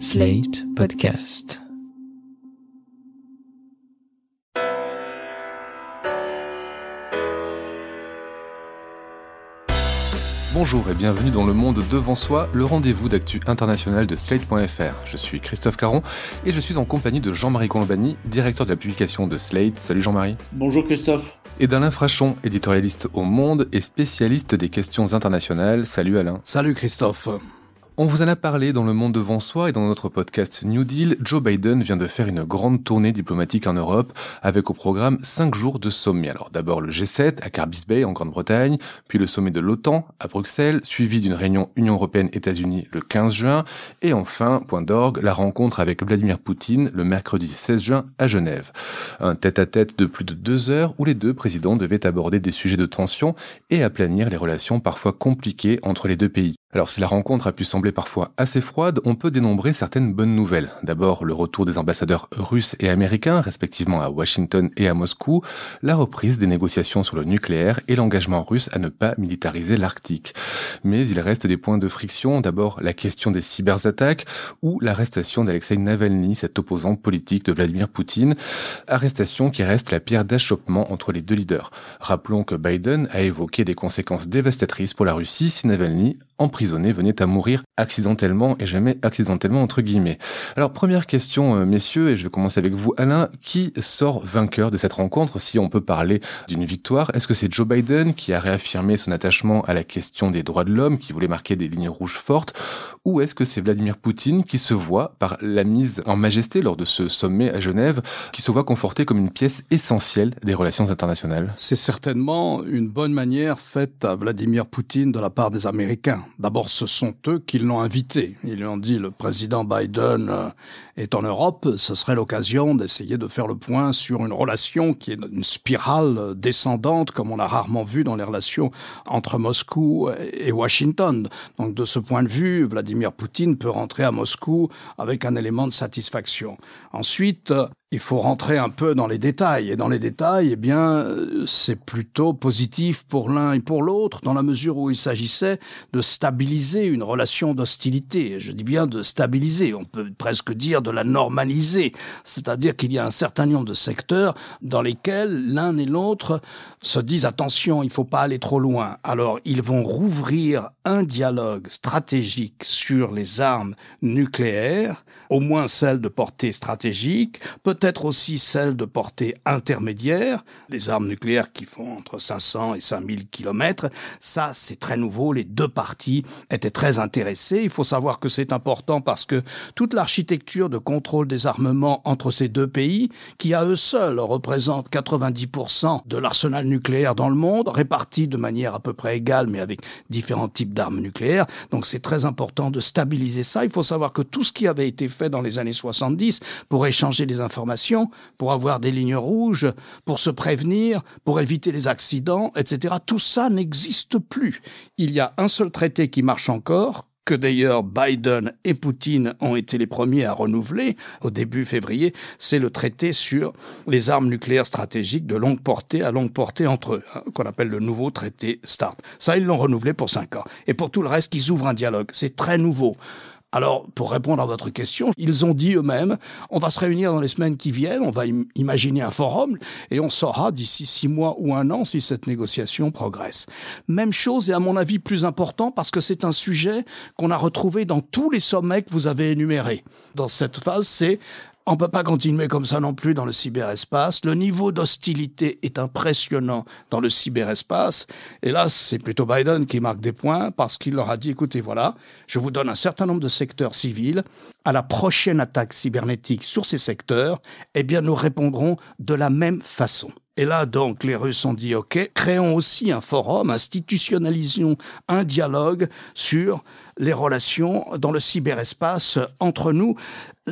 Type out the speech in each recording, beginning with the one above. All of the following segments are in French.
Slate Podcast. Bonjour et bienvenue dans Le Monde Devant Soi, le rendez-vous d'actu international de Slate.fr. Je suis Christophe Caron et je suis en compagnie de Jean-Marie Colombani, directeur de la publication de Slate. Salut Jean-Marie. Bonjour Christophe. Et d'Alain Frachon, éditorialiste au Monde et spécialiste des questions internationales. Salut Alain. Salut Christophe. On vous en a parlé dans Le Monde devant soi et dans notre podcast New Deal. Joe Biden vient de faire une grande tournée diplomatique en Europe avec au programme 5 jours de sommet. Alors d'abord le G7 à Carbis Bay en Grande-Bretagne, puis le sommet de l'OTAN à Bruxelles, suivi d'une réunion Union Européenne-États-Unis le 15 juin, et enfin, point d'orgue, la rencontre avec Vladimir Poutine le mercredi 16 juin à Genève. Un tête-à-tête de plus de deux heures où les deux présidents devaient aborder des sujets de tension et aplanir les relations parfois compliquées entre les deux pays. Alors si la rencontre a pu sembler parfois assez froide, on peut dénombrer certaines bonnes nouvelles. D'abord le retour des ambassadeurs russes et américains, respectivement à Washington et à Moscou, la reprise des négociations sur le nucléaire et l'engagement russe à ne pas militariser l'Arctique. Mais il reste des points de friction, d'abord la question des cyberattaques ou l'arrestation d'Alexei Navalny, cet opposant politique de Vladimir Poutine, arrestation qui reste la pierre d'achoppement entre les deux leaders. Rappelons que Biden a évoqué des conséquences dévastatrices pour la Russie si Navalny emprisonné venait à mourir accidentellement et jamais accidentellement entre guillemets. Alors première question euh, messieurs et je vais commencer avec vous Alain, qui sort vainqueur de cette rencontre si on peut parler d'une victoire? Est-ce que c'est Joe Biden qui a réaffirmé son attachement à la question des droits de l'homme, qui voulait marquer des lignes rouges fortes? Ou est-ce que c'est Vladimir Poutine qui se voit par la mise en majesté lors de ce sommet à Genève, qui se voit conforté comme une pièce essentielle des relations internationales? C'est certainement une bonne manière faite à Vladimir Poutine de la part des Américains. D'abord, ce sont eux qui l'ont invité. Ils lui ont dit le président Biden euh, est en Europe, ce serait l'occasion d'essayer de faire le point sur une relation qui est une spirale descendante, comme on a rarement vu dans les relations entre Moscou et Washington. Donc, de ce point de vue, Vladimir Poutine peut rentrer à Moscou avec un élément de satisfaction. Ensuite, il faut rentrer un peu dans les détails. Et dans les détails, eh bien, c'est plutôt positif pour l'un et pour l'autre, dans la mesure où il s'agissait de stabiliser une relation d'hostilité. Je dis bien de stabiliser. On peut presque dire de la normaliser. C'est-à-dire qu'il y a un certain nombre de secteurs dans lesquels l'un et l'autre se disent attention, il ne faut pas aller trop loin. Alors, ils vont rouvrir un dialogue stratégique sur les armes nucléaires, au moins celles de portée stratégique, peut-être aussi celles de portée intermédiaire, les armes nucléaires qui font entre 500 et 5000 kilomètres. Ça, c'est très nouveau. Les deux parties étaient très intéressées. Il faut savoir que c'est important parce que toute l'architecture de contrôle des armements entre ces deux pays, qui à eux seuls représentent 90% de l'arsenal nucléaire dans le monde, répartis de manière à peu près égale, mais avec différents types d'armes nucléaires. Donc c'est très important de stabiliser ça. Il faut savoir que tout ce qui avait été fait dans les années 70 pour échanger des informations, pour avoir des lignes rouges, pour se prévenir, pour éviter les accidents, etc. Tout ça n'existe plus. Il y a un seul traité qui marche encore, que d'ailleurs Biden et Poutine ont été les premiers à renouveler au début février, c'est le traité sur les armes nucléaires stratégiques de longue portée à longue portée entre eux, hein, qu'on appelle le nouveau traité START. Ça, ils l'ont renouvelé pour cinq ans. Et pour tout le reste, ils ouvrent un dialogue. C'est très nouveau. Alors, pour répondre à votre question, ils ont dit eux-mêmes, on va se réunir dans les semaines qui viennent, on va imaginer un forum, et on saura d'ici six mois ou un an si cette négociation progresse. Même chose, et à mon avis plus important, parce que c'est un sujet qu'on a retrouvé dans tous les sommets que vous avez énumérés. Dans cette phase, c'est on peut pas continuer comme ça non plus dans le cyberespace. Le niveau d'hostilité est impressionnant dans le cyberespace. Et là, c'est plutôt Biden qui marque des points parce qu'il leur a dit, écoutez, voilà, je vous donne un certain nombre de secteurs civils. À la prochaine attaque cybernétique sur ces secteurs, eh bien, nous répondrons de la même façon. Et là, donc, les Russes ont dit, OK, créons aussi un forum, institutionnalisons un dialogue sur les relations dans le cyberespace entre nous.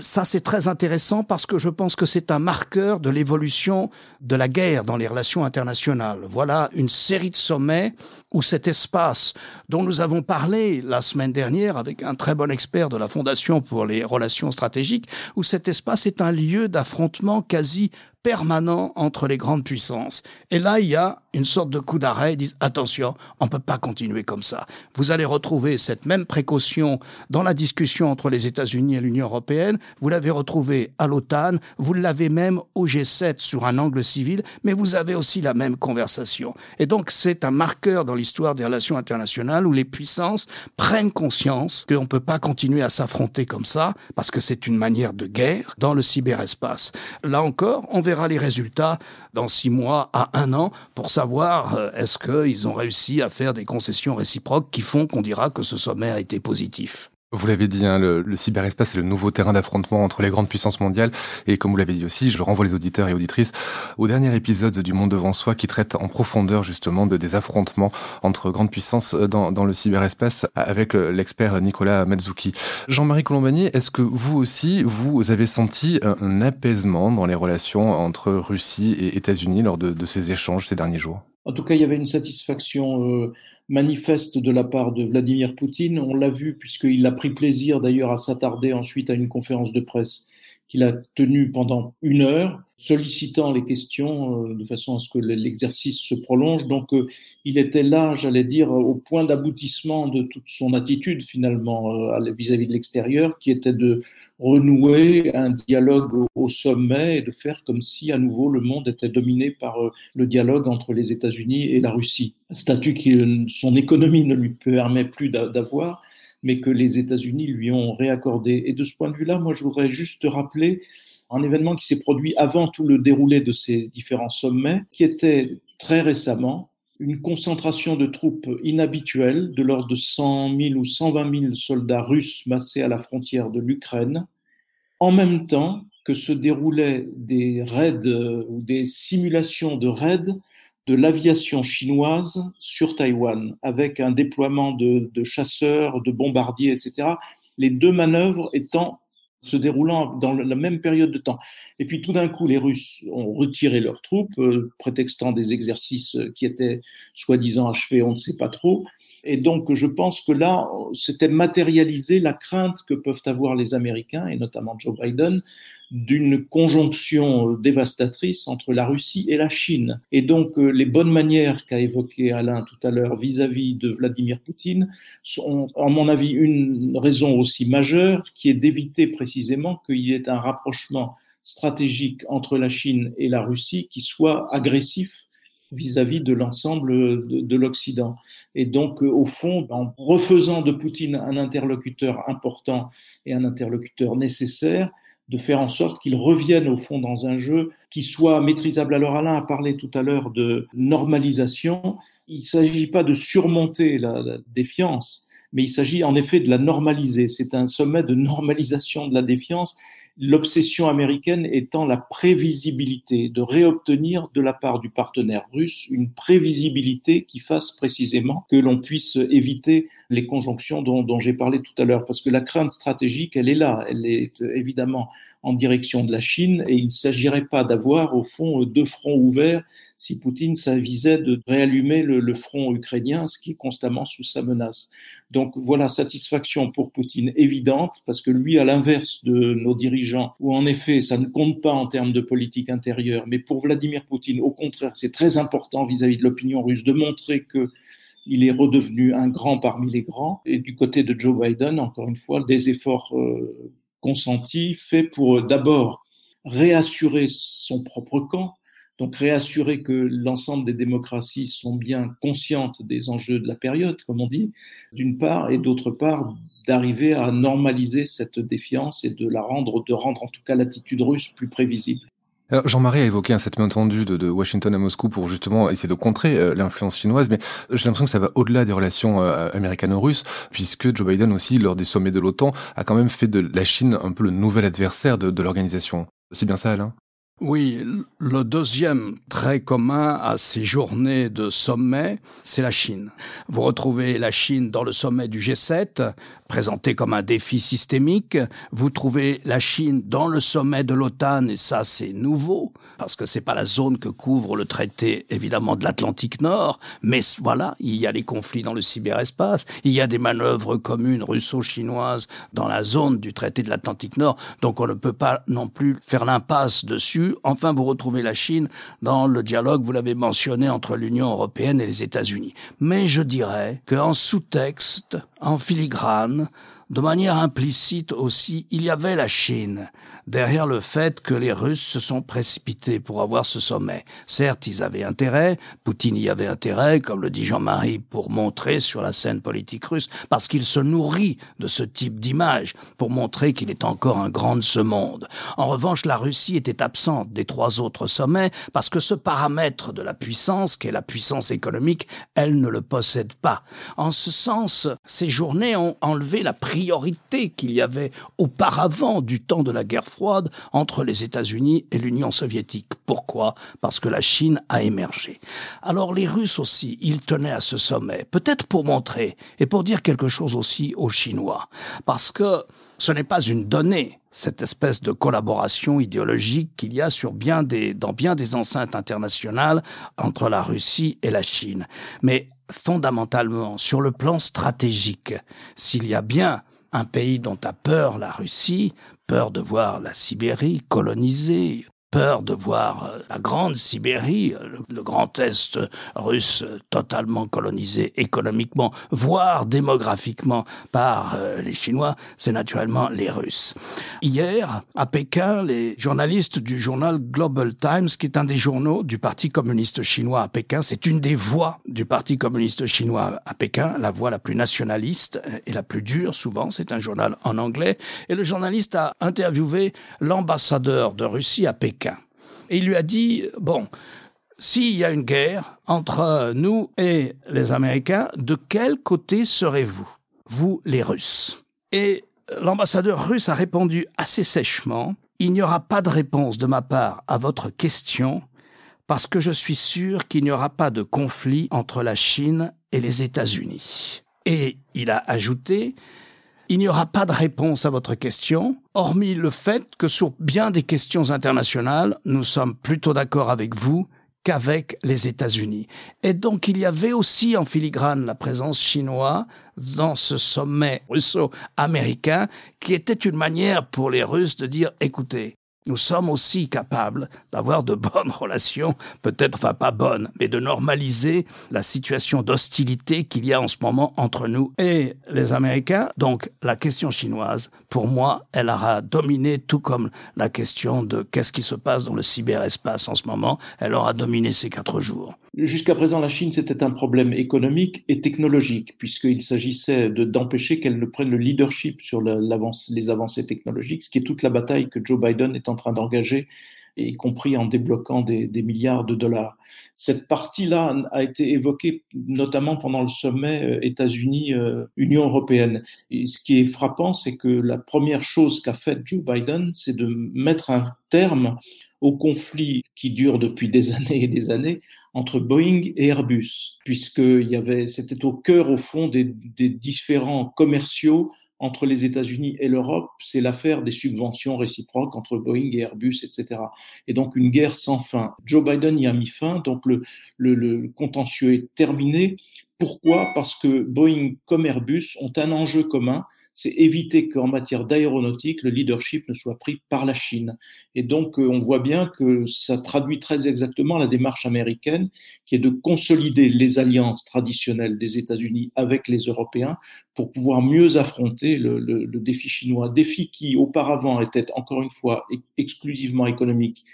Ça, c'est très intéressant parce que je pense que c'est un marqueur de l'évolution de la guerre dans les relations internationales. Voilà une série de sommets où cet espace dont nous avons parlé la semaine dernière avec un très bon expert de la Fondation pour les relations stratégiques, où cet espace est un lieu d'affrontement quasi permanent entre les grandes puissances. Et là, il y a une sorte de coup d'arrêt, ils disent attention, on peut pas continuer comme ça. Vous allez retrouver cette même précaution dans la discussion entre les États-Unis et l'Union européenne, vous l'avez retrouvée à l'OTAN, vous l'avez même au G7 sur un angle civil, mais vous avez aussi la même conversation. Et donc c'est un marqueur dans l'histoire des relations internationales où les puissances prennent conscience qu'on ne peut pas continuer à s'affronter comme ça, parce que c'est une manière de guerre dans le cyberespace. Là encore, on verra les résultats dans six mois à un an pour savoir euh, est-ce qu'ils ont réussi à faire des concessions réciproques qui font qu'on dira que ce sommet a été positif. Vous l'avez dit, hein, le, le, cyberespace est le nouveau terrain d'affrontement entre les grandes puissances mondiales. Et comme vous l'avez dit aussi, je renvoie les auditeurs et auditrices au dernier épisode du Monde devant soi qui traite en profondeur justement de des affrontements entre grandes puissances dans, dans le cyberespace avec euh, l'expert Nicolas Mazzucchi. Jean-Marie Colombani, est-ce que vous aussi, vous avez senti un, apaisement dans les relations entre Russie et États-Unis lors de, de, ces échanges ces derniers jours? En tout cas, il y avait une satisfaction. Euh manifeste de la part de Vladimir Poutine. On l'a vu puisqu'il a pris plaisir d'ailleurs à s'attarder ensuite à une conférence de presse qu'il a tenue pendant une heure, sollicitant les questions euh, de façon à ce que l'exercice se prolonge. Donc euh, il était là, j'allais dire, au point d'aboutissement de toute son attitude finalement euh, vis-à-vis de l'extérieur, qui était de renouer un dialogue au sommet et de faire comme si à nouveau le monde était dominé par le dialogue entre les États-Unis et la Russie. statut que son économie ne lui permet plus d'avoir, mais que les États-Unis lui ont réaccordé. Et de ce point de vue-là, moi, je voudrais juste rappeler un événement qui s'est produit avant tout le déroulé de ces différents sommets, qui était très récemment une concentration de troupes inhabituelle de l'ordre de 100 000 ou 120 000 soldats russes massés à la frontière de l'Ukraine, en même temps que se déroulaient des raids euh, ou des simulations de raids de l'aviation chinoise sur Taïwan, avec un déploiement de, de, chasseurs, de bombardiers, etc. Les deux manœuvres étant se déroulant dans la même période de temps. Et puis tout d'un coup, les Russes ont retiré leurs troupes, euh, prétextant des exercices qui étaient soi-disant achevés, on ne sait pas trop. Et donc, je pense que là, c'était matérialisé la crainte que peuvent avoir les Américains, et notamment Joe Biden, d'une conjonction dévastatrice entre la Russie et la Chine. Et donc, euh, les bonnes manières qu'a évoqué Alain tout à l'heure vis-à-vis de Vladimir Poutine sont, à mon avis, une raison aussi majeure qui est d'éviter précisément qu'il y ait un rapprochement stratégique entre la Chine et la Russie qui soit agressif vis-à-vis de l'ensemble de, de l'Occident. Et donc, euh, au fond, en refaisant de Poutine un interlocuteur important et un interlocuteur nécessaire, de faire en sorte qu'ils reviennent au fond dans un jeu qui soit maîtrisable. Alors Alain a parlé tout à l'heure de normalisation. Il ne s'agit pas de surmonter la défiance, mais il s'agit en effet de la normaliser. C'est un sommet de normalisation de la défiance l'obsession américaine étant la prévisibilité, de réobtenir de la part du partenaire russe une prévisibilité qui fasse précisément que l'on puisse éviter les conjonctions dont, j'ai parlé tout à l'heure, parce que la crainte stratégique, elle est là, elle est évidemment en direction de la Chine, et il ne s'agirait pas d'avoir au fond deux fronts ouverts si Poutine s'avisait de réallumer le, front ukrainien, ce qui est constamment sous sa menace. Donc voilà, satisfaction pour Poutine évidente, parce que lui, à l'inverse de nos dirigeants, où en effet ça ne compte pas en termes de politique intérieure, mais pour Vladimir Poutine, au contraire, c'est très important vis-à-vis -vis de l'opinion russe de montrer que il est redevenu un grand parmi les grands. Et du côté de Joe Biden, encore une fois, des efforts euh, consentis faits pour euh, d'abord réassurer son propre camp, donc réassurer que l'ensemble des démocraties sont bien conscientes des enjeux de la période, comme on dit, d'une part, et d'autre part, d'arriver à normaliser cette défiance et de la rendre, de rendre en tout cas l'attitude russe plus prévisible. Jean-Marie a évoqué un cette main tendue de, Washington à Moscou pour justement essayer de contrer euh, l'influence chinoise, mais j'ai l'impression que ça va au-delà des relations euh, américano-russes, puisque Joe Biden aussi, lors des sommets de l'OTAN, a quand même fait de la Chine un peu le nouvel adversaire de, de l'organisation. C'est bien ça, Alain? Oui, le deuxième trait commun à ces journées de sommet, c'est la Chine. Vous retrouvez la Chine dans le sommet du G7, présenté comme un défi systémique. Vous trouvez la Chine dans le sommet de l'OTAN, et ça c'est nouveau, parce que c'est pas la zone que couvre le traité évidemment de l'Atlantique Nord, mais voilà, il y a les conflits dans le cyberespace, il y a des manœuvres communes russo-chinoises dans la zone du traité de l'Atlantique Nord, donc on ne peut pas non plus faire l'impasse dessus Enfin, vous retrouvez la Chine dans le dialogue, vous l'avez mentionné, entre l'Union européenne et les États-Unis. Mais je dirais qu'en sous-texte, en filigrane, de manière implicite aussi, il y avait la Chine derrière le fait que les Russes se sont précipités pour avoir ce sommet. Certes, ils avaient intérêt, Poutine y avait intérêt, comme le dit Jean-Marie, pour montrer sur la scène politique russe, parce qu'il se nourrit de ce type d'image, pour montrer qu'il est encore un grand de ce monde. En revanche, la Russie était absente des trois autres sommets, parce que ce paramètre de la puissance, qui est la puissance économique, elle ne le possède pas. En ce sens, ces journées ont enlevé la priorité qu'il y avait auparavant du temps de la guerre froide entre les États-Unis et l'Union soviétique. Pourquoi? Parce que la Chine a émergé. Alors les Russes aussi, ils tenaient à ce sommet, peut-être pour montrer et pour dire quelque chose aussi aux Chinois, parce que ce n'est pas une donnée cette espèce de collaboration idéologique qu'il y a sur bien des, dans bien des enceintes internationales entre la Russie et la Chine. Mais fondamentalement, sur le plan stratégique, s'il y a bien un pays dont a peur la Russie, peur de voir la Sibérie colonisée, peur de voir euh, la grande Sibérie, euh, le, grand Est russe totalement colonisé économiquement, voire démographiquement par euh, les Chinois, c'est naturellement les Russes. Hier, à Pékin, les journalistes du journal Global Times, qui est un des journaux du Parti communiste chinois à Pékin, c'est une des voix du Parti communiste chinois à Pékin, la voix la plus nationaliste et la plus dure souvent, c'est un journal en anglais, et le journaliste a interviewé l'ambassadeur de Russie à Pékin et il lui a dit, bon, s'il y a une guerre entre nous et les Américains, de quel côté serez-vous Vous, les Russes? Et l'ambassadeur russe a répondu assez sèchement, il n'y aura pas de réponse de ma part à votre question parce que je suis sûr qu'il n'y aura pas de conflit entre la Chine et les États-Unis. Et il a ajouté, il n'y aura pas de réponse à votre question, hormis le fait que sur bien des questions internationales, nous sommes plutôt d'accord avec vous qu'avec les États-Unis. Et donc il y avait aussi en filigrane la présence chinoise dans ce sommet russo-américain qui était une manière pour les Russes de dire écoutez, nous sommes aussi capables d'avoir de bonnes relations, peut-être enfin pas bonnes, mais de normaliser la situation d'hostilité qu'il y a en ce moment entre nous et les Américains. Donc la question chinoise, pour moi, elle aura dominé, tout comme la question de qu'est-ce qui se passe dans le cyberespace en ce moment, elle aura dominé ces quatre jours. Jusqu'à présent, la Chine, c'était un problème économique et technologique, puisqu'il s'agissait d'empêcher qu'elle ne prenne le leadership sur les avancées technologiques, ce qui est toute la bataille que Joe Biden est en train d'engager, y compris en débloquant des, milliards de dollars. Cette partie-là a été évoquée notamment pendant le sommet euh, États-Unis-Union européenne. Et ce qui est frappant, c'est que la première chose qu'a faite Joe Biden, c'est de mettre un terme au conflit qui dure depuis des années et des années entre Boeing et Airbus, puisque c'était au cœur, au fond, des, des différents commerciaux entre les États-Unis et l'Europe, c'est l'affaire des subventions réciproques entre Boeing et Airbus, etc. Et donc une guerre sans fin. Joe Biden y a mis fin, donc le, contentieux est terminé. Pourquoi? Parce que Boeing comme Airbus ont un enjeu commun, c'est éviter qu'en matière d'aéronautique, le leadership ne soit pris par la Chine. Et donc, euh, on voit bien que ça traduit très exactement la démarche américaine, qui est de consolider les alliances traditionnelles des États-Unis avec les Européens pour pouvoir mieux affronter le, le défi chinois. Défi qui, auparavant, était encore une fois exclusivement économique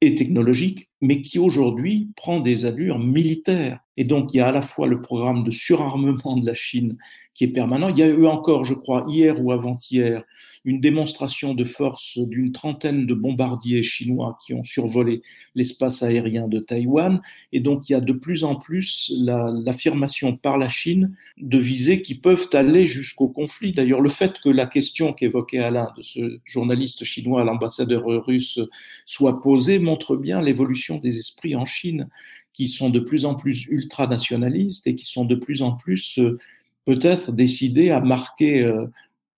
et technologique, mais qui aujourd'hui prend des allures militaires. Et donc, il y a à la fois le programme de surarmement de la Chine qui est permanent. Il y a eu encore, je crois, hier ou avant-hier, une démonstration de force d'une trentaine de bombardiers chinois qui ont survolé l'espace aérien de Taïwan. Et donc, il y a de plus en plus l'affirmation par la Chine de visées qui peuvent aller jusqu'au conflit. D'ailleurs, le fait que la question qu'évoquait Alain de ce journaliste chinois, l'ambassadeur russe, soit posée montre bien l'évolution des esprits en Chine qui sont de plus en plus ultranationalistes et qui sont de plus en plus euh, peut-être décidés à marquer euh,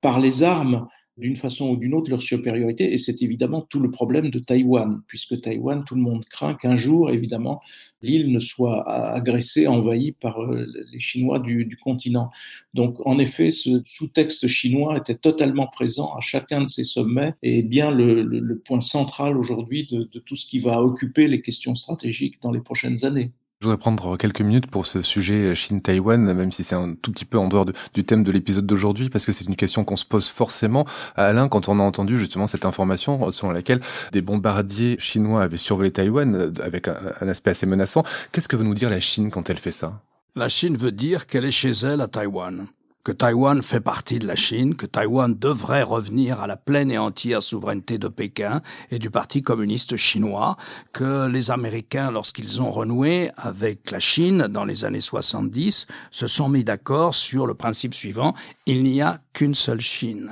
par les armes d'une façon ou d'une autre leur supériorité. Et c'est évidemment tout le problème de Taïwan, puisque Taïwan, tout le monde craint qu'un jour, évidemment, l'île ne soit agressée, envahie par euh, les Chinois du, continent. Donc, en effet, ce sous-texte chinois était totalement présent à chacun de ces sommets et bien le, point central aujourd'hui de tout ce qui va occuper les questions stratégiques dans les prochaines années. Je voudrais prendre quelques minutes pour ce sujet Chine-Taïwan, même si c'est un tout petit peu en dehors du thème de l'épisode d'aujourd'hui, parce que c'est une question qu'on se pose forcément. Alain, quand on a entendu justement cette information selon laquelle des bombardiers chinois avaient survolé Taïwan euh, avec un aspect assez menaçant, qu'est-ce que veut nous dire la Chine quand elle fait ça? La Chine veut dire qu'elle est chez elle à Taïwan que Taïwan fait partie de la Chine, que Taïwan devrait revenir à la pleine et entière souveraineté de Pékin et du Parti communiste chinois, que les Américains, lorsqu'ils ont renoué avec la Chine dans les années 70, se sont mis d'accord sur le principe suivant, il n'y a qu'une seule Chine.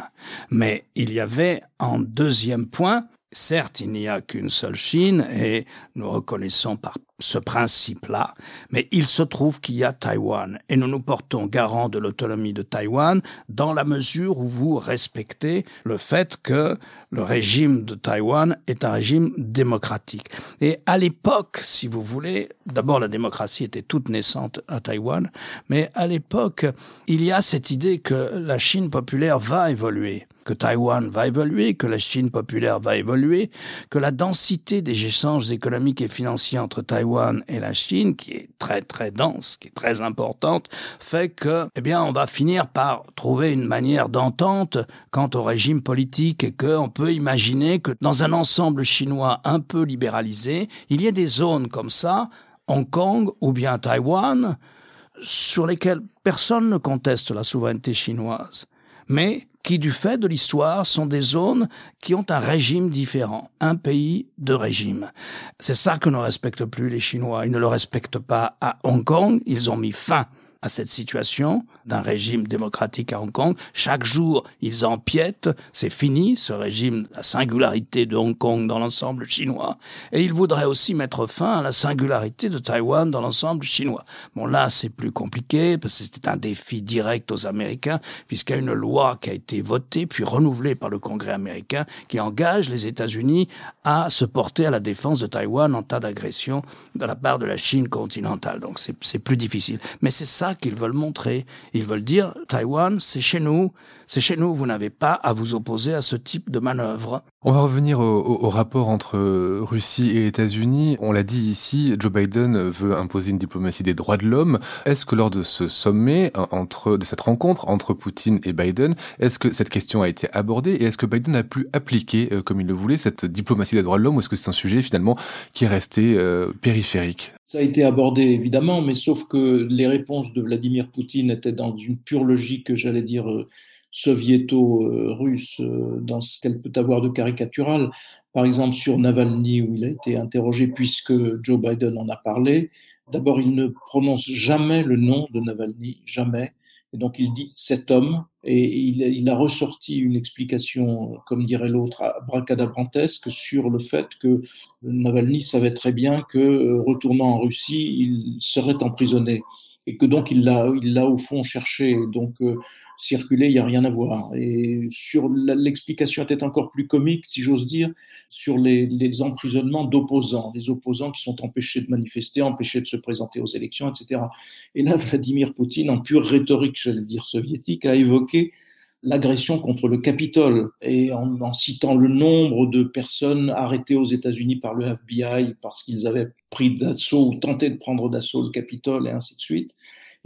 Mais il y avait en deuxième point Certes, il n'y a qu'une seule Chine et nous reconnaissons par ce principe-là, mais il se trouve qu'il y a Taïwan et nous nous portons garant de l'autonomie de Taïwan dans la mesure où vous respectez le fait que le régime de Taïwan est un régime démocratique. Et à l'époque, si vous voulez, d'abord la démocratie était toute naissante à Taïwan, mais à l'époque, il y a cette idée que la Chine populaire va évoluer que Taïwan va évoluer, que la Chine populaire va évoluer, que la densité des échanges économiques et financiers entre Taïwan et la Chine, qui est très très dense, qui est très importante, fait que, eh bien, on va finir par trouver une manière d'entente quant au régime politique et qu'on peut imaginer que dans un ensemble chinois un peu libéralisé, il y ait des zones comme ça, Hong Kong ou bien Taïwan, sur lesquelles personne ne conteste la souveraineté chinoise, mais qui, du fait de l'histoire, sont des zones qui ont un régime différent, un pays de régime. C'est ça que ne respectent plus les Chinois. Ils ne le respectent pas à Hong Kong. Ils ont mis fin à cette situation d'un régime démocratique à Hong Kong. Chaque jour, ils empiètent. C'est fini, ce régime, la singularité de Hong Kong dans l'ensemble chinois. Et ils voudraient aussi mettre fin à la singularité de Taïwan dans l'ensemble chinois. Bon, là, c'est plus compliqué, parce que c'était un défi direct aux Américains, puisqu'il y a une loi qui a été votée, puis renouvelée par le Congrès américain, qui engage les États-Unis à se porter à la défense de Taïwan en tas d'agression de la part de la Chine continentale. Donc, c'est plus difficile. Mais c'est ça qu'ils veulent montrer. Ils veulent dire, Taïwan, c'est chez nous, c'est chez nous, vous n'avez pas à vous opposer à ce type de manœuvre. On va revenir au, rapport entre Russie et États-Unis. On l'a dit ici, Joe Biden veut imposer une diplomatie des droits de l'homme. Est-ce que lors de ce sommet, entre, de cette rencontre entre Poutine et Biden, est-ce que cette question a été abordée et est-ce que Biden a pu appliquer, euh, comme il le voulait, cette diplomatie des droits de l'homme ou est-ce que c'est un sujet finalement qui est resté euh, périphérique? Ça a été abordé évidemment, mais sauf que les réponses de Vladimir Poutine étaient dans une pure logique, j'allais dire, euh, soviéto-russe, euh, dans ce qu'elle peut avoir de caricatural. Par exemple, sur Navalny, où il a été interrogé, puisque Joe Biden en a parlé. D'abord, il ne prononce jamais le nom de Navalny, jamais. Et donc il dit cet homme, et il, a ressorti une explication, comme dirait l'autre, bracadabrantesque sur le fait que Navalny savait très bien que, euh, retournant en Russie, il serait emprisonné. Et que donc il l'a, il l'a au fond cherché. Donc euh, circuler, il n'y a rien à voir. Et sur l'explication était encore plus comique, si j'ose dire, sur les, emprisonnements d'opposants, les opposants qui sont empêchés de manifester, empêchés de se présenter aux élections, etc. Et là, Vladimir Poutine, en pure rhétorique, j'allais dire soviétique, a évoqué l'agression contre le Capitole et en, en, citant le nombre de personnes arrêtées aux États-Unis par le FBI parce qu'ils avaient pris d'assaut ou tenté de prendre d'assaut le Capitole et ainsi de suite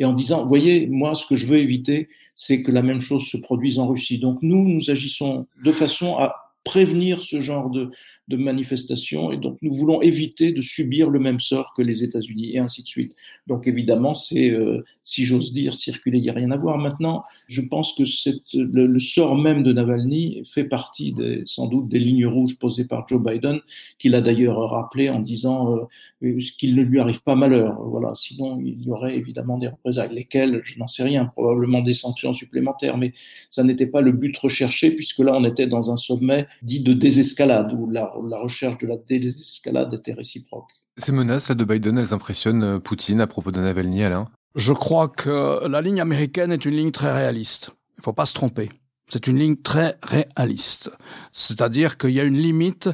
et en disant, voyez, moi, ce que je veux éviter, c'est que la même chose se produise en Russie. Donc nous, nous agissons de façon à prévenir ce genre de, de manifestations et donc nous voulons éviter de subir le même sort que les États-Unis et ainsi de suite. Donc évidemment, c'est, euh, si j'ose dire, circuler, il n'y a rien à voir. Maintenant, je pense que cette, le, sort même de Navalny fait partie des, sans doute des lignes rouges posées par Joe Biden, qu'il a d'ailleurs rappelé en disant euh, qu'il ne lui arrive pas malheur. Voilà, sinon il y aurait évidemment des représailles, lesquelles, je n'en sais rien, probablement des sanctions supplémentaires, mais ça n'était pas le but recherché puisque là on était dans un sommet dit de désescalade, où la, recherche de la désescalade était réciproque. Ces menaces là, de Biden, elles impressionnent euh, Poutine à propos de Navalny, Alain? Je crois que la ligne américaine est une ligne très réaliste. Il ne faut pas se tromper. C'est une ligne très réaliste. C'est-à-dire qu'il y a une limite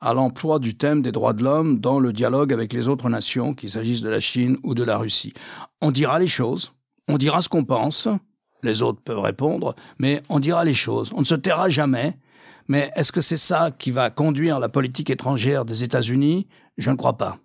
à l'emploi du thème des droits de l'homme dans le dialogue avec les autres nations, qu'il s'agisse de la Chine ou de la Russie. On dira les choses, on dira ce qu'on pense, les autres peuvent répondre, mais on dira les choses, on ne se taira jamais. Mais est-ce que c'est ça qui va conduire la politique étrangère des États-Unis? Je ne crois pas.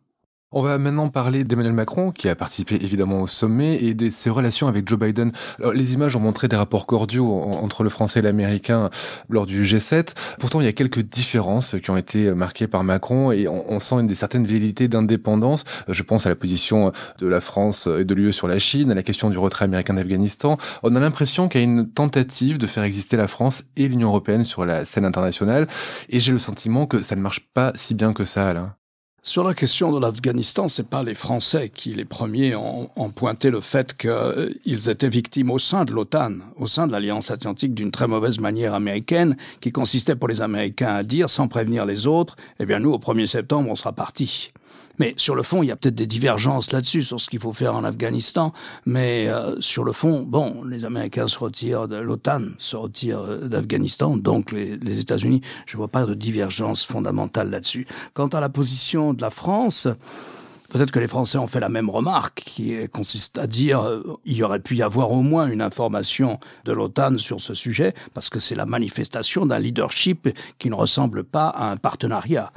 On va maintenant parler d'Emmanuel Macron, qui a participé évidemment au sommet, et de ses relations avec Joe Biden. les images ont montré des rapports cordiaux entre le français et l'américain lors du G7. Pourtant, il y a quelques différences qui ont été marquées par Macron, et on, sent une des certaines velléités d'indépendance. Je pense à la position de la France et de l'UE sur la Chine, à la question du retrait américain d'Afghanistan. On a l'impression qu'il y a une tentative de faire exister la France et l'Union européenne sur la scène internationale, et j'ai le sentiment que ça ne marche pas si bien que ça, Alain. Sur la question de l'Afghanistan, c'est pas les Français qui, les premiers, ont, pointé le fait qu'ils étaient victimes au sein de l'OTAN, au sein de l'Alliance Atlantique, d'une très mauvaise manière américaine, qui consistait pour les Américains à dire, sans prévenir les autres, eh bien nous, au 1er septembre, on sera partis. Mais sur le fond, il y a peut-être des divergences là-dessus, sur ce qu'il faut faire en Afghanistan. Mais euh, sur le fond, bon, les Américains se retirent de l'OTAN, se retirent euh, d'Afghanistan, donc les, les États-Unis, je ne vois pas de divergence fondamentale là-dessus. Quant à la position de la France, Peut-être que les Français ont fait la même remarque, qui consiste à dire il y aurait pu y avoir au moins une information de l'OTAN sur ce sujet, parce que c'est la manifestation d'un leadership qui ne ressemble pas à un partenariat.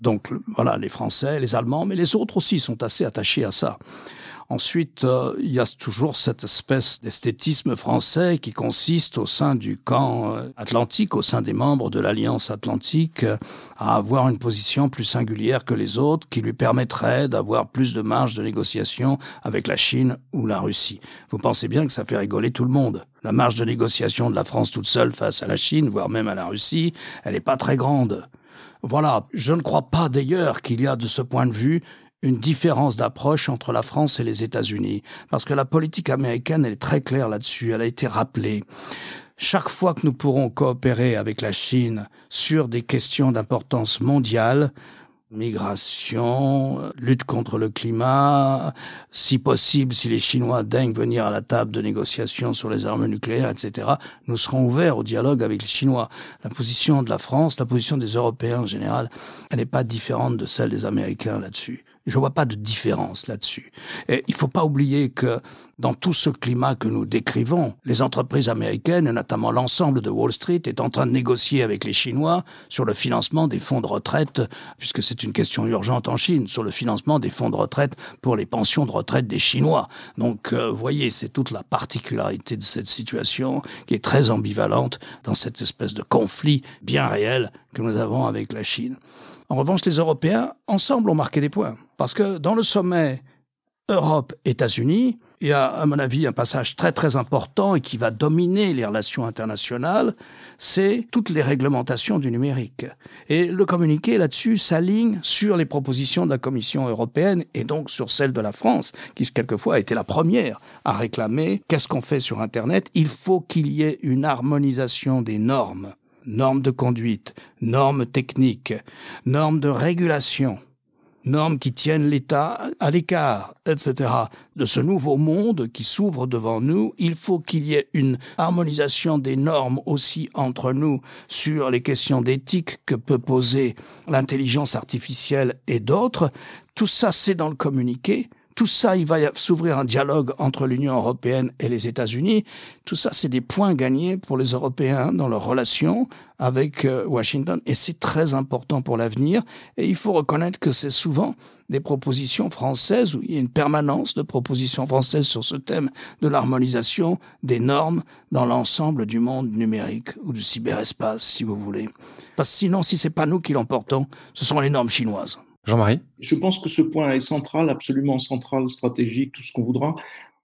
Donc voilà, les Français, les Allemands, mais les autres aussi sont assez attachés à ça. Ensuite, euh, il y a toujours cette espèce d'esthétisme français qui consiste au sein du camp euh, atlantique, au sein des membres de l'Alliance atlantique, euh, à avoir une position plus singulière que les autres qui lui permettrait d'avoir plus de marge de négociation avec la Chine ou la Russie. Vous pensez bien que ça fait rigoler tout le monde. La marge de négociation de la France toute seule face à la Chine, voire même à la Russie, elle n'est pas très grande. Voilà, je ne crois pas d'ailleurs qu'il y a de ce point de vue une différence d'approche entre la France et les États-Unis, parce que la politique américaine elle est très claire là-dessus, elle a été rappelée. Chaque fois que nous pourrons coopérer avec la Chine sur des questions d'importance mondiale, migration, lutte contre le climat, si possible, si les Chinois daignent venir à la table de négociation sur les armes nucléaires, etc., nous serons ouverts au dialogue avec les Chinois. La position de la France, la position des Européens en général, elle n'est pas différente de celle des Américains là-dessus. Je vois pas de différence là-dessus. Et il faut pas oublier que dans tout ce climat que nous décrivons, les entreprises américaines, et notamment l'ensemble de Wall Street, est en train de négocier avec les Chinois sur le financement des fonds de retraite, puisque c'est une question urgente en Chine, sur le financement des fonds de retraite pour les pensions de retraite des Chinois. Donc, euh, voyez, c'est toute la particularité de cette situation qui est très ambivalente dans cette espèce de conflit bien réel que nous avons avec la Chine. En revanche, les Européens, ensemble, ont marqué des points. Parce que dans le sommet Europe-États-Unis, il y a, à mon avis, un passage très très important et qui va dominer les relations internationales, c'est toutes les réglementations du numérique. Et le communiqué là-dessus s'aligne sur les propositions de la Commission européenne et donc sur celles de la France, qui quelquefois a été la première à réclamer qu'est-ce qu'on fait sur Internet? Il faut qu'il y ait une harmonisation des normes normes de conduite, normes techniques, normes de régulation, normes qui tiennent l'État à l'écart, etc. De ce nouveau monde qui s'ouvre devant nous, il faut qu'il y ait une harmonisation des normes aussi entre nous sur les questions d'éthique que peut poser l'intelligence artificielle et d'autres. Tout ça, c'est dans le communiqué. Tout ça, il va s'ouvrir un dialogue entre l'Union européenne et les États-Unis. Tout ça, c'est des points gagnés pour les Européens dans leurs relations avec euh, Washington. Et c'est très important pour l'avenir. Et il faut reconnaître que c'est souvent des propositions françaises, où il y a une permanence de propositions françaises sur ce thème de l'harmonisation des normes dans l'ensemble du monde numérique ou du cyberespace, si vous voulez. Parce que sinon, si c'est pas nous qui l'emportons, ce sont les normes chinoises. Jean-Marie Je pense que ce point est central, absolument central, stratégique, tout ce qu'on voudra,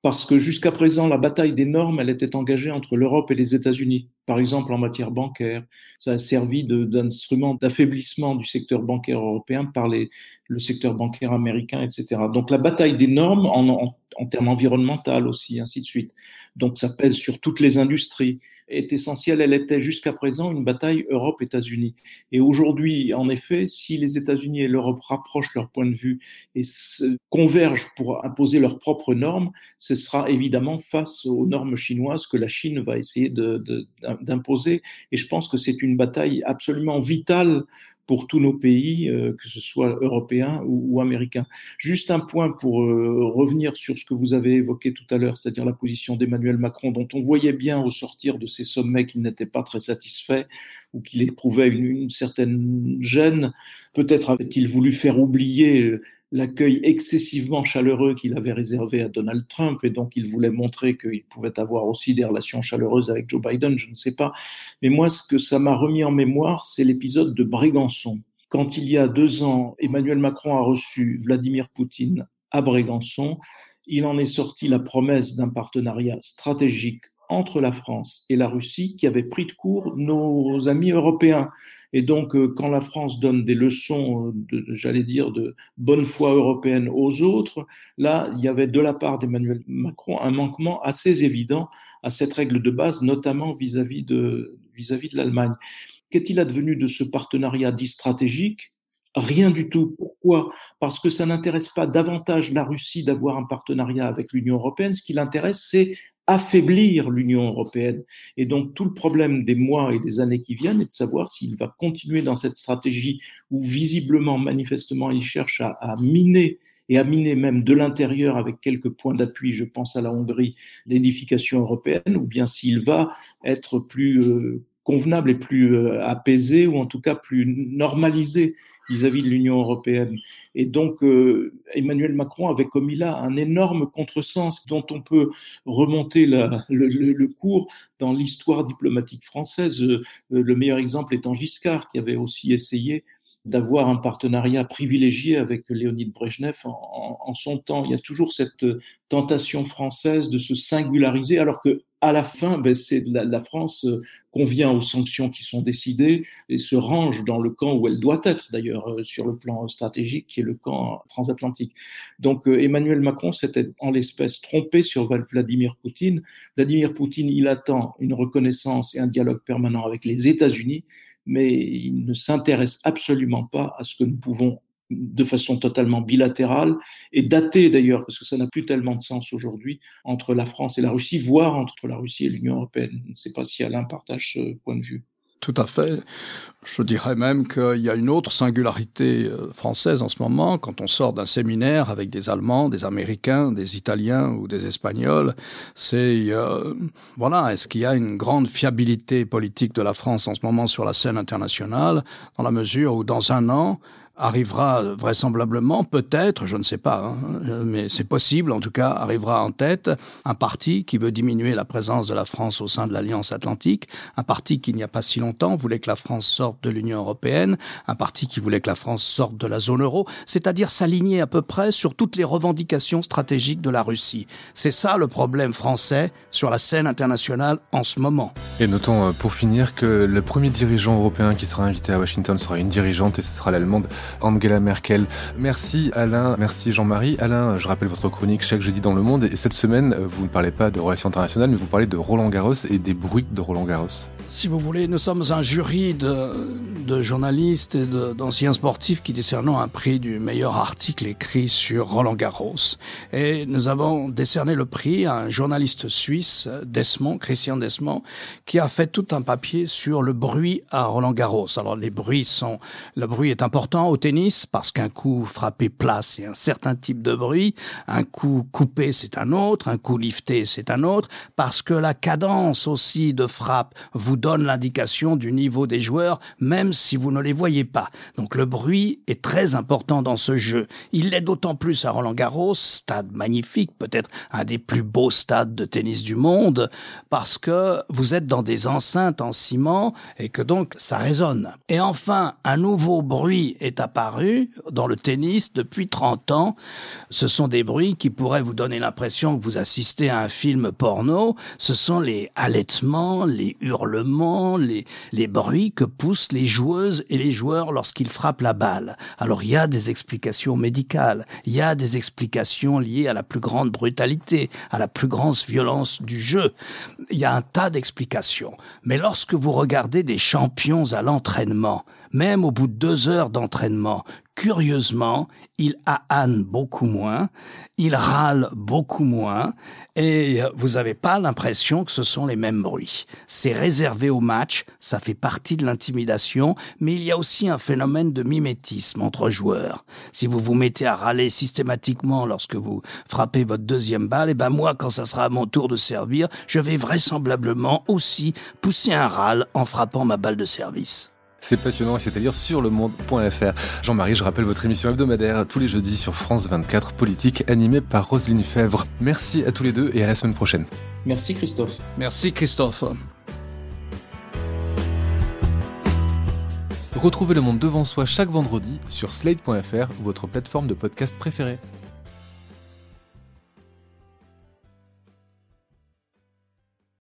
parce que jusqu'à présent, la bataille des normes, elle était engagée entre l'Europe et les États-Unis. Par exemple, en matière bancaire, ça a servi d'instrument d'affaiblissement du secteur bancaire européen par le secteur bancaire américain, etc. Donc la bataille des normes en, en, en termes environnementaux aussi, ainsi de suite. Donc ça pèse sur toutes les industries est essentielle. Elle était jusqu'à présent une bataille Europe-États-Unis. Et aujourd'hui, en effet, si les États-Unis et l'Europe rapprochent leur point de vue et convergent pour imposer leurs propres normes, ce sera évidemment face aux normes chinoises que la Chine va essayer d'imposer. Et je pense que c'est une bataille absolument vitale pour tous nos pays, euh, que ce soit européens ou, américains. Juste un point pour euh, revenir sur ce que vous avez évoqué tout à l'heure, c'est-à-dire la position d'Emmanuel Macron, dont on voyait bien au sortir de ces sommets qu'il n'était pas très satisfait ou qu'il éprouvait une, une, certaine gêne. Peut-être avait-il voulu faire oublier euh, l'accueil excessivement chaleureux qu'il avait réservé à Donald Trump et donc il voulait montrer qu'il pouvait avoir aussi des relations chaleureuses avec Joe Biden, je ne sais pas. Mais moi, ce que ça m'a remis en mémoire, c'est l'épisode de Brégançon. Quand il y a deux ans, Emmanuel Macron a reçu Vladimir Poutine à Brégançon, il en est sorti la promesse d'un partenariat stratégique entre la France et la Russie qui avait pris de court nos amis européens. Et donc, euh, quand la France donne des leçons, euh, j'allais dire, de bonne foi européenne aux autres, là, il y avait de la part d'Emmanuel Macron un manquement assez évident à cette règle de base, notamment vis-à-vis de, vis-à-vis de l'Allemagne. Qu'est-il advenu de ce partenariat dit stratégique? Rien du tout. Pourquoi? Parce que ça n'intéresse pas davantage la Russie d'avoir un partenariat avec l'Union européenne. Ce qui l'intéresse, c'est affaiblir l'Union européenne. Et donc tout le problème des mois et des années qui viennent est de savoir s'il va continuer dans cette stratégie où visiblement, manifestement, il cherche à, miner et à miner même de l'intérieur avec quelques points d'appui, je pense à la Hongrie, l'édification européenne, ou bien s'il va être plus euh, convenable et plus euh, apaisé, ou en tout cas plus normalisé vis-à-vis de l'Union européenne. Et donc, euh, Emmanuel Macron avait commis là un énorme contresens dont on peut remonter le, cours dans l'histoire diplomatique française. Euh, le meilleur exemple étant Giscard, qui avait aussi essayé d'avoir un partenariat privilégié avec Léonid Brejnev en, son temps. Il y a toujours cette tentation française de se singulariser, alors que à la fin, ben, c'est la, la, France euh, convient aux sanctions qui sont décidées et se range dans le camp où elle doit être, d'ailleurs, euh, sur le plan stratégique, qui est le camp transatlantique. Donc euh, Emmanuel Macron s'était en l'espèce trompé sur Vladimir Poutine. Vladimir Poutine, il attend une reconnaissance et un dialogue permanent avec les États-Unis mais il ne s'intéresse absolument pas à ce que nous pouvons de façon totalement bilatérale et datée d'ailleurs, parce que ça n'a plus tellement de sens aujourd'hui, entre la France et la Russie, voire entre la Russie et l'Union européenne. Je ne sais pas si Alain partage ce point de vue. Tout à fait. Je dirais même qu'il y a une autre singularité euh, française en ce moment, quand on sort d'un séminaire avec des Allemands, des Américains, des Italiens ou des Espagnols, c'est, euh, voilà, est-ce qu'il y a une grande fiabilité politique de la France en ce moment sur la scène internationale, dans la mesure où dans un an, arrivera vraisemblablement, peut-être, je ne sais pas, hein, mais c'est possible, en tout cas, arrivera en tête un parti qui veut diminuer la présence de la France au sein de l'Alliance Atlantique, un parti qui, il n'y a pas si longtemps, voulait que la France sorte de l'Union européenne, un parti qui voulait que la France sorte de la zone euro, c'est-à-dire s'aligner à peu près sur toutes les revendications stratégiques de la Russie. C'est ça le problème français sur la scène internationale en ce moment. Et notons euh, pour finir que le premier dirigeant européen qui sera invité à Washington sera une dirigeante et ce sera l'allemande Angela Merkel. Merci Alain, merci Jean-Marie. Alain, je rappelle votre chronique chaque jeudi dans Le Monde et cette semaine, vous ne parlez pas de relations internationales, mais vous parlez de Roland Garros et des bruits de Roland Garros. Si vous voulez, nous sommes un jury de, de journalistes et d'anciens sportifs qui décernons un prix du meilleur article écrit sur Roland Garros. Et nous avons décerné le prix à un journaliste suisse, Desmond, Christian Desmond, qui a fait tout un papier sur le bruit à Roland Garros. Alors les bruits sont, le bruit est important au tennis parce qu'un coup frappé plat, c'est un certain type de bruit, un coup coupé, c'est un autre, un coup lifté, c'est un autre, parce que la cadence aussi de frappe vous donne l'indication du niveau des joueurs, même si vous ne les voyez pas. Donc le bruit est très important dans ce jeu. Il l'est d'autant plus à Roland Garros, stade magnifique, peut-être un des plus beaux stades de tennis du monde, parce que vous êtes dans des enceintes en ciment et que donc ça résonne. Et enfin, un nouveau bruit est apparu dans le tennis depuis 30 ans. Ce sont des bruits qui pourraient vous donner l'impression que vous assistez à un film porno. Ce sont les halètements, les hurlements, les, bruits que poussent les joueuses et les joueurs lorsqu'ils frappent la balle. Alors il y a des explications médicales, il y a des explications liées à la plus grande brutalité, à la plus grande violence du jeu. Il y a un tas d'explications. Mais lorsque vous regardez des champions à l'entraînement, même au bout de deux heures d'entraînement, curieusement, il Anne beaucoup moins, il râle beaucoup moins, et vous n'avez pas l'impression que ce sont les mêmes bruits. C'est réservé au match, ça fait partie de l'intimidation, mais il y a aussi un phénomène de mimétisme entre joueurs. Si vous vous mettez à râler systématiquement lorsque vous frappez votre deuxième balle, et eh ben moi, quand ça sera à mon tour de servir, je vais vraisemblablement aussi pousser un râle en frappant ma balle de service. C'est passionnant et c'est à dire sur le monde.fr. Jean-Marie, je rappelle votre émission hebdomadaire tous les jeudis sur France 24 Politique animée par Roselyne Fèvre. Merci à tous les deux et à la semaine prochaine. Merci Christophe. Merci Christophe. Retrouvez le monde devant soi chaque vendredi sur slate.fr, votre plateforme de podcast préférée.